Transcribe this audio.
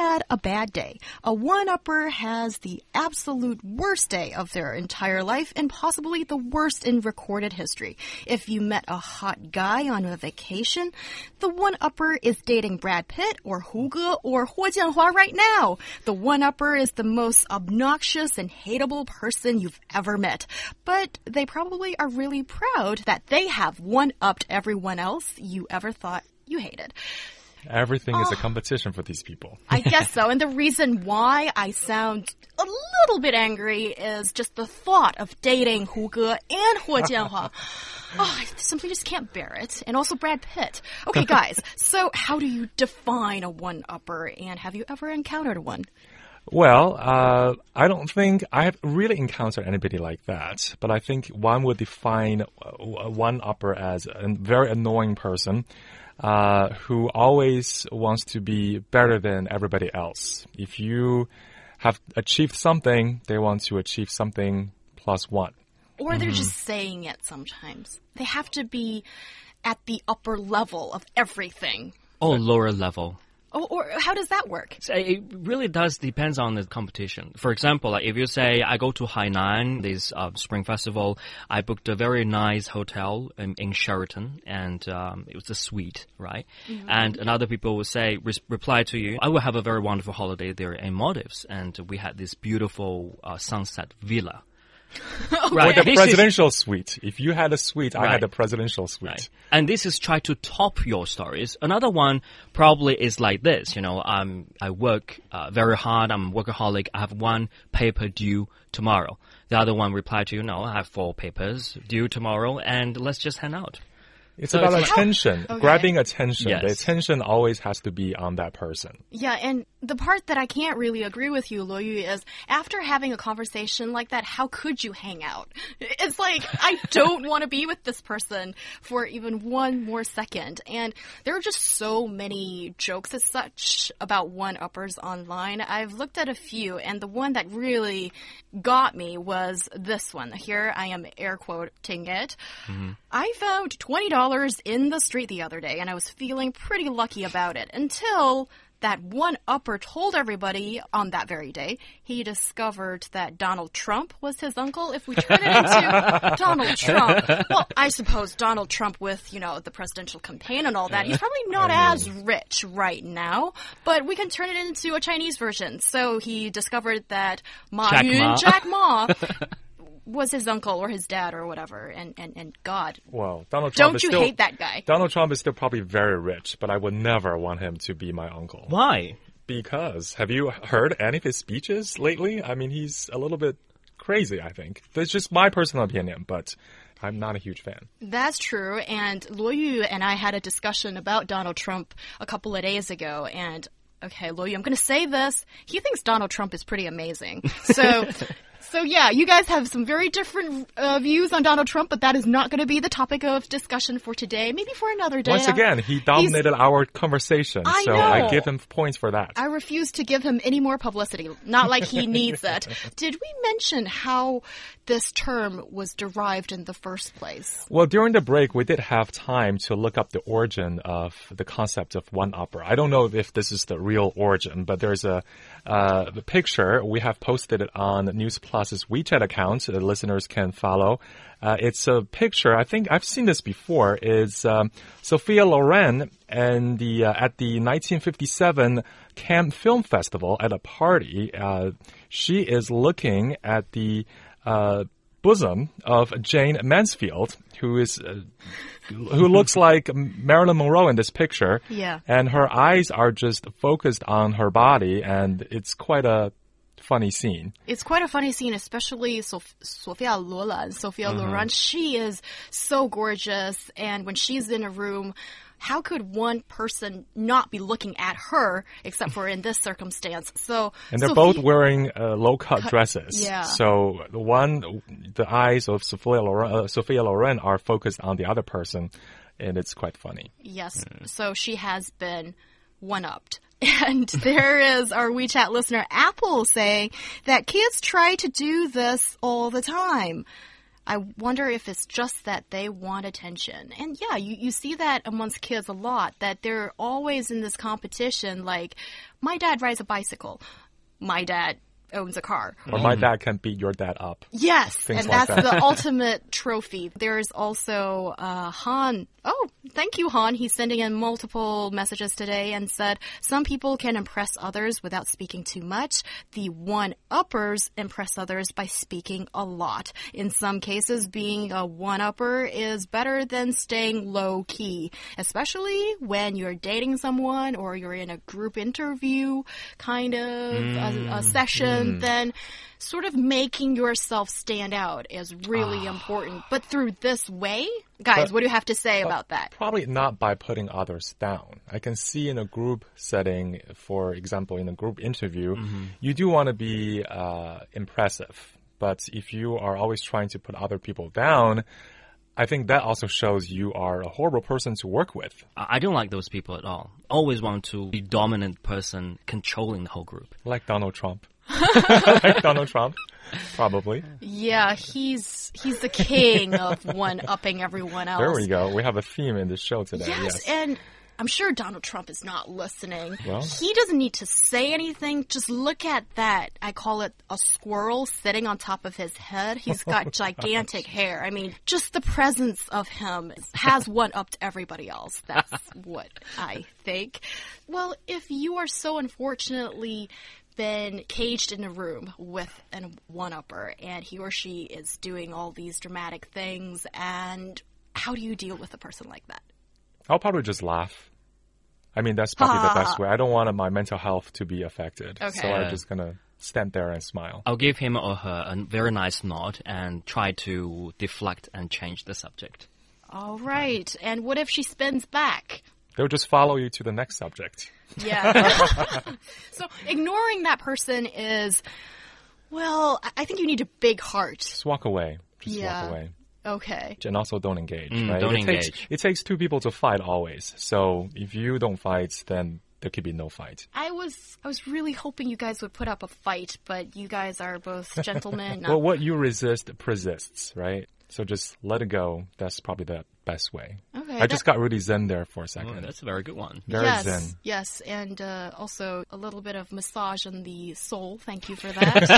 Had a bad day, a one-upper has the absolute worst day of their entire life and possibly the worst in recorded history. If you met a hot guy on a vacation, the one-upper is dating Brad Pitt or Hu Ge or Huo Jianhua right now. The one-upper is the most obnoxious and hateable person you've ever met. But they probably are really proud that they have one-upped everyone else you ever thought you hated. Everything is a competition for these people. I guess so. And the reason why I sound a little bit angry is just the thought of dating Hu Ge and Huo Jianhua. Oh, I simply just can't bear it. And also Brad Pitt. Okay, guys, so how do you define a one upper and have you ever encountered one? Well, uh, I don't think I have really encountered anybody like that, but I think one would define uh, one upper as a very annoying person uh, who always wants to be better than everybody else. If you have achieved something, they want to achieve something plus one. Or they're just saying it sometimes. They have to be at the upper level of everything. Oh, lower level. Oh, or how does that work? So it really does depends on the competition. For example, like if you say I go to Hainan this uh, spring festival, I booked a very nice hotel in, in Sheraton, and um, it was a suite, right? And another people will say re reply to you, I will have a very wonderful holiday there in Maldives, and we had this beautiful uh, sunset villa. right. The This is- presidential suite. If you had a suite, I had a presidential suite. Right. And this is try to top your stories. Another one probably is like this. You know, um, I work uh, very hard. I'm a workaholic. I have one paper due tomorrow. The other one replied to you, no, I have four papers due tomorrow, and let's just hang out. It's So about it's attention, Okay. grabbing attention. The attention always has to be on that person. Yeah, and the part that I can't really agree with you, Luo Yu, is after having a conversation like that, how could you hang out? It's like, I don't want to be with this person for even one more second. And there are just so many jokes as such about one uppers online. I've looked at a few, and the one that really got me was this one. Here I am air quoting it. Mm-hmm. I found $20 in the street the other day, and I was feeling pretty lucky about it until that one upper told everybody on that very day he discovered that Donald Trump was his uncle. If we turn it into Donald Trump, well, I suppose Donald Trump with, you know, the presidential campaign and all that, he's probably not as rich right now, but we can turn it into a Chinese version. So he discovered that Ma Jack Yun, Ma. Jack Ma, was his uncle or his dad or whatever, and, and, and God, Well, Donald Trump don't is you still, hate that guy? Donald Trump is still probably very rich, but I would never want him to be my uncle. Why? Because have you heard any of his speeches lately? I mean, he's a little bit crazy, I think. That's just my personal opinion, but I'm not a huge fan. That's true. And Luo Yu and I had a discussion about Donald Trump a couple of days ago. And okay, Luo Yu, I'm going to say this. He thinks Donald Trump is pretty amazing. So. So yeah, you guys have some very different uh, views on Donald Trump, but that is not going to be the topic of discussion for today. Maybe for another day. Once again, he dominated our conversation, I so I give him points for that. I refuse to give him any more publicity. Not like he needs it. Did we mention how this term was derived in the first place? Well, during the break, we did have time to look up the origin of the concept of one upper. I don't know if this is the real origin, but there's a uh, the picture. We have posted it on News Plus's WeChat account. So The listeners can follow. Uh, it's a picture. I think I've seen this before. Is um, Sophia Loren and the uh, at the 1957 Cannes Film Festival at a party. Uh, she is looking at the uh, bosom of Jayne Mansfield, who is uh, who looks like Marilyn Monroe in this picture. Yeah. And her eyes are just focused on her body, and it's quite a funny scene. It's quite a funny scene, especially Sof- Sophia Lola. Sophia Loren, she is so gorgeous, and when she's in a room, how could one person not be looking at her except for in this circumstance? So And they're Sophie- both wearing uh, low-cut dresses. yeah. So the one, the eyes of Sophia Loren, uh, Sophia Loren are focused on the other person, and it's quite funny. Yes. So she has been one upped. And there is our WeChat listener Apple saying that kids try to do this all the time. I wonder if it's just that they want attention. And yeah, you, you see that amongst kids a lot, that they're always in this competition like, my dad rides a bicycle, my dad owns a car. Or my dad can beat your dad up. Yes, Things and like that's that. the ultimate trophy. There's also uh, Han. Oh, thank you, Han. He's sending in multiple messages today and said some people can impress others without speaking too much. The one uppers impress others by speaking a lot. In some cases, being a one upper is better than staying low key, especially when you're dating someone or you're in a group interview kind of a, a mm. session. Mm. Then sort of making yourself stand out is really important. But through this way, guys, But- what do you have to say about that? Probably not by putting others down. I can see in a group setting, for example, in a group interview, you do want to be uh, impressive. But if you are always trying to put other people down, I think that also shows you are a horrible person to work with. I I don't like those people at all. Always want to be dominant person controlling the whole group. Like Donald Trump. Like Donald Trump, probably. Yeah, he's he's the king of one upping everyone else. There we go. We have a theme in this show today. Yes, Yes. and I'm sure Donald Trump is not listening. Well. he doesn't need to say anything. Just look at that. I call it a squirrel sitting on top of his head. He's got gigantic hair. I mean, just the presence of him has one upped everybody else. That's what I think. Well, if you are so unfortunately been caged in a room with an one upper and he or she is doing all these dramatic things and how do you deal with a person like that? I'll probably just laugh. I mean, that's probably the best way. I don't want my mental health to be affected. So I'm just gonna stand there and smile. I'll give him or her a very nice nod and try to deflect and change the subject. All right. And what if she spins back? They'll just follow you to the next subject. Yeah. so ignoring that person is, well, I- I think you need a big heart. Just walk away. Just Yeah. walk away. Okay. And also don't engage, Mm, right? don't it Takes, engage. it takes two people to fight always. So if you don't fight, then there could be no fight. I was I was really hoping you guys would put up a fight, but you guys are both gentlemen. Well, what you resist persists, right? So just let it go. That's probably the best way. Okay, I just got really zen there for a Oh, second. that's a very good one. Very yes, zen. yes, and uh, also a little bit of massage on the soul. Thank you for that.